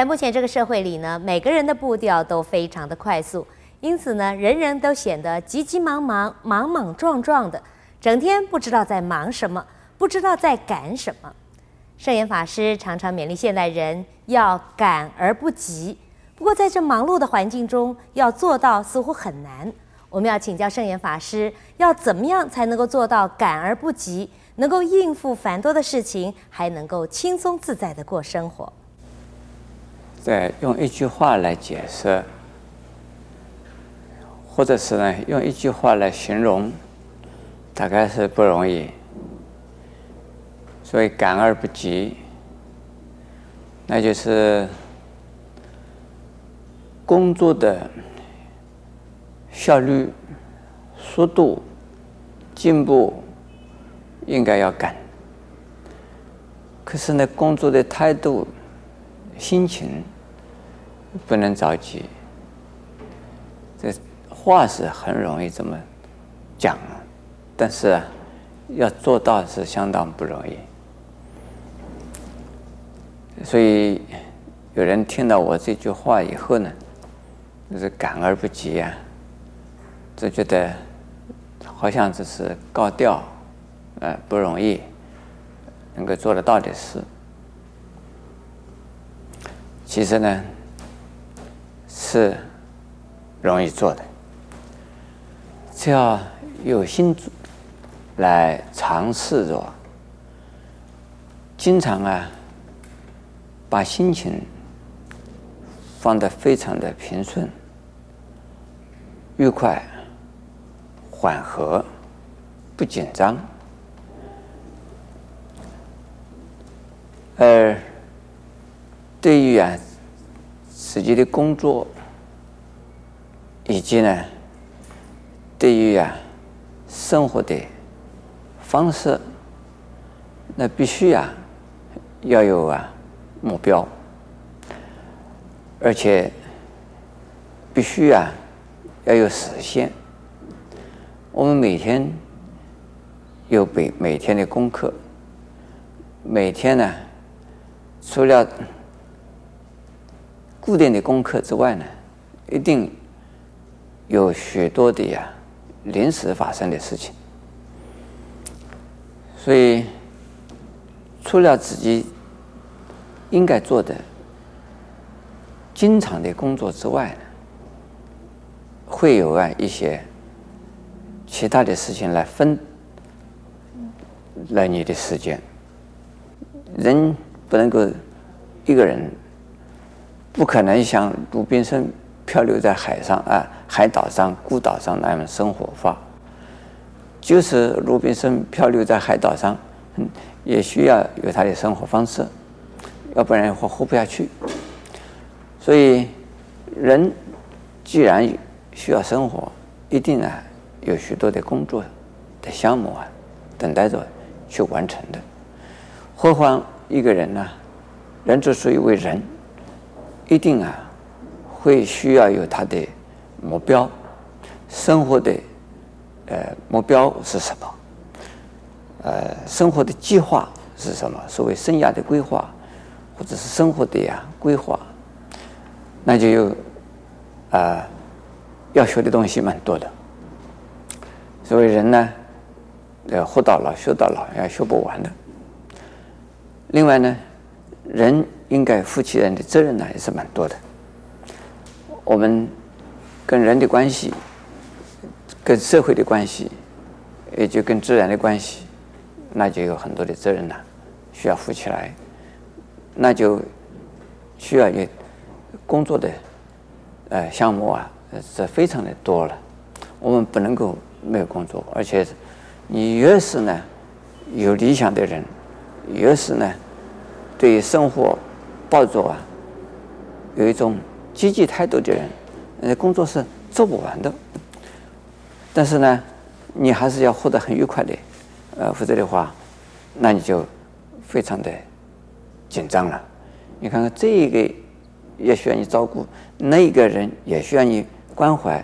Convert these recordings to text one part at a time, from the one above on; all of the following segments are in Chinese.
在目前这个社会里呢，每个人的步调都非常的快速，因此呢，人人都显得急急忙忙、莽莽撞撞的，整天不知道在忙什么，不知道在赶什么。圣严法师常常勉励现代人要赶而不急，不过在这忙碌的环境中，要做到似乎很难。我们要请教圣严法师，要怎么样才能够做到赶而不急，能够应付繁多的事情，还能够轻松自在地过生活？再用一句话来解释，或者是呢，用一句话来形容，大概是不容易。所以赶而不及，那就是工作的效率、速度、进步应该要赶。可是呢，工作的态度、心情不能着急。这话是很容易这么讲，但是，要做到是相当不容易。所以，有人听到我这句话以后呢，就是感而不及、啊，就觉得好像这是高调，呃，不容易能够做得到的事。其实呢，是容易做的，只要有心来尝试着，经常啊。把心情放得非常的平顺、愉快、缓和，不紧张。而对于啊自己的工作，以及呢对于啊生活的方式，那必须啊要有啊。目标，而且必须啊要有实现。我们每天有每每天的功课，每天呢，除了固定的功课之外呢，一定有许多的呀临时发生的事情。所以，除了自己。应该做的经常的工作之外呢，会有啊一些其他的事情来分来你的时间。人不能够一个人，不可能像鲁滨逊漂流在海上啊海岛上孤岛上那样生活化。就是鲁滨逊漂流在海岛上，也需要有他的生活方式。要不然活活不下去，所以人既然需要生活，一定啊有许多的工作的项目啊等待着去完成的。何况一个人呢，人之所以为人，一定啊会需要有他的目标，生活的呃目标是什么？呃，生活的计划是什么？所谓生涯的规划。或者是生活的呀规划，那就有啊、呃、要学的东西蛮多的。所以人呢，要活到老学到老，要学不完的。另外呢，人应该负起人的责任呢也是蛮多的。我们跟人的关系，跟社会的关系，也就跟自然的关系，那就有很多的责任呢需要负起来。那就需要有工作的呃项目啊，是非常的多了。我们不能够没有工作，而且你越是呢有理想的人，越是呢对生活抱着啊有一种积极态度的人，呃，工作是做不完的。但是呢，你还是要活得很愉快的，呃，否则的话，那你就非常的。紧张了，你看看这个也需要你照顾，那一个人也需要你关怀，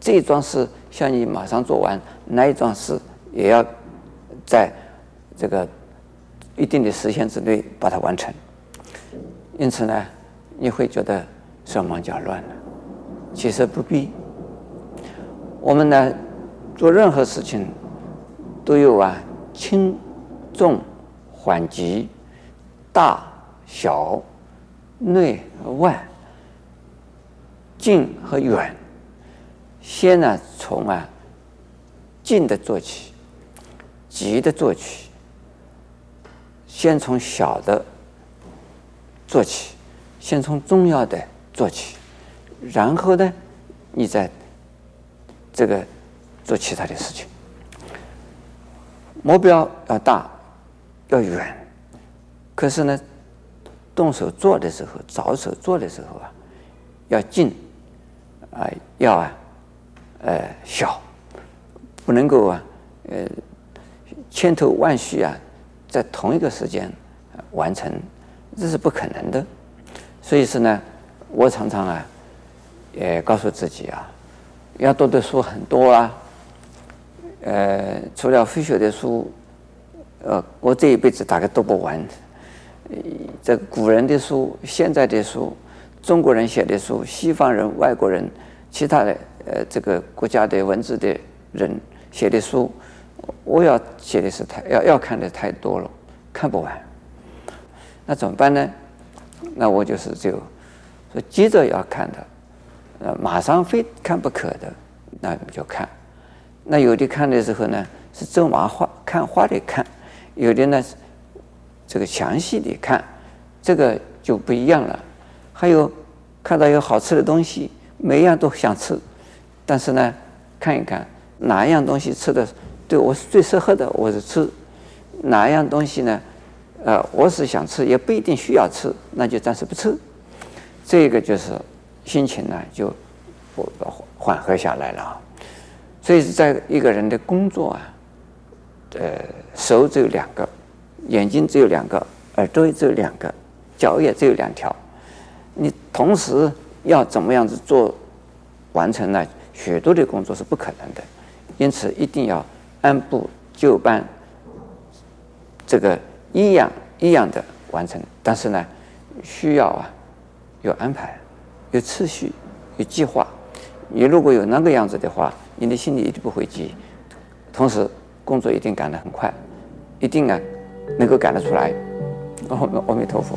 这一桩事需要你马上做完，那一桩事也要在这个一定的时限之内把它完成。因此呢，你会觉得手忙脚乱的。其实不必。我们呢，做任何事情都有啊，轻重缓急、大小、内外、近和远。先呢，从啊近的做起，急的做起。先从小的做起，先从重要的做起，然后呢，你再这个做其他的事情。目标要大，要远，可是呢，动手做的时候，着手做的时候啊，要近，啊，要啊。呃，小，不能够啊，呃，千头万绪啊，在同一个时间完成，这是不可能的。所以说呢，我常常啊，也告诉自己啊，要读的书很多啊。呃，除了非学的书，呃，我这一辈子大概读不完。这古人的书、现在的书、中国人写的书、西方人、外国人、其他的。呃，这个国家的文字的人写的书，我要写的是太要要看的太多了，看不完。那怎么办呢？那我就是就说急着要看的，呃，马上非看不可的，那你就看。那有的看的时候呢，是走马画看画的看；有的呢，这个详细的看，这个就不一样了。还有看到有好吃的东西，每样都想吃。但是呢，看一看哪一样东西吃的对我是最适合的，我是吃；哪一样东西呢，呃，我是想吃，也不一定需要吃，那就暂时不吃。这个就是心情呢，就缓和下来了啊。所以在一个人的工作啊，呃，手只有两个，眼睛只有两个，耳朵也只有两个，脚也只有两条，你同时要怎么样子做完成呢？许多的工作是不可能的，因此一定要按部就班，这个一样一样的完成。但是呢，需要啊有安排、有次序、有计划。你如果有那个样子的话，你的心里一定不会急，同时工作一定赶得很快，一定啊能够赶得出来。阿弥陀佛。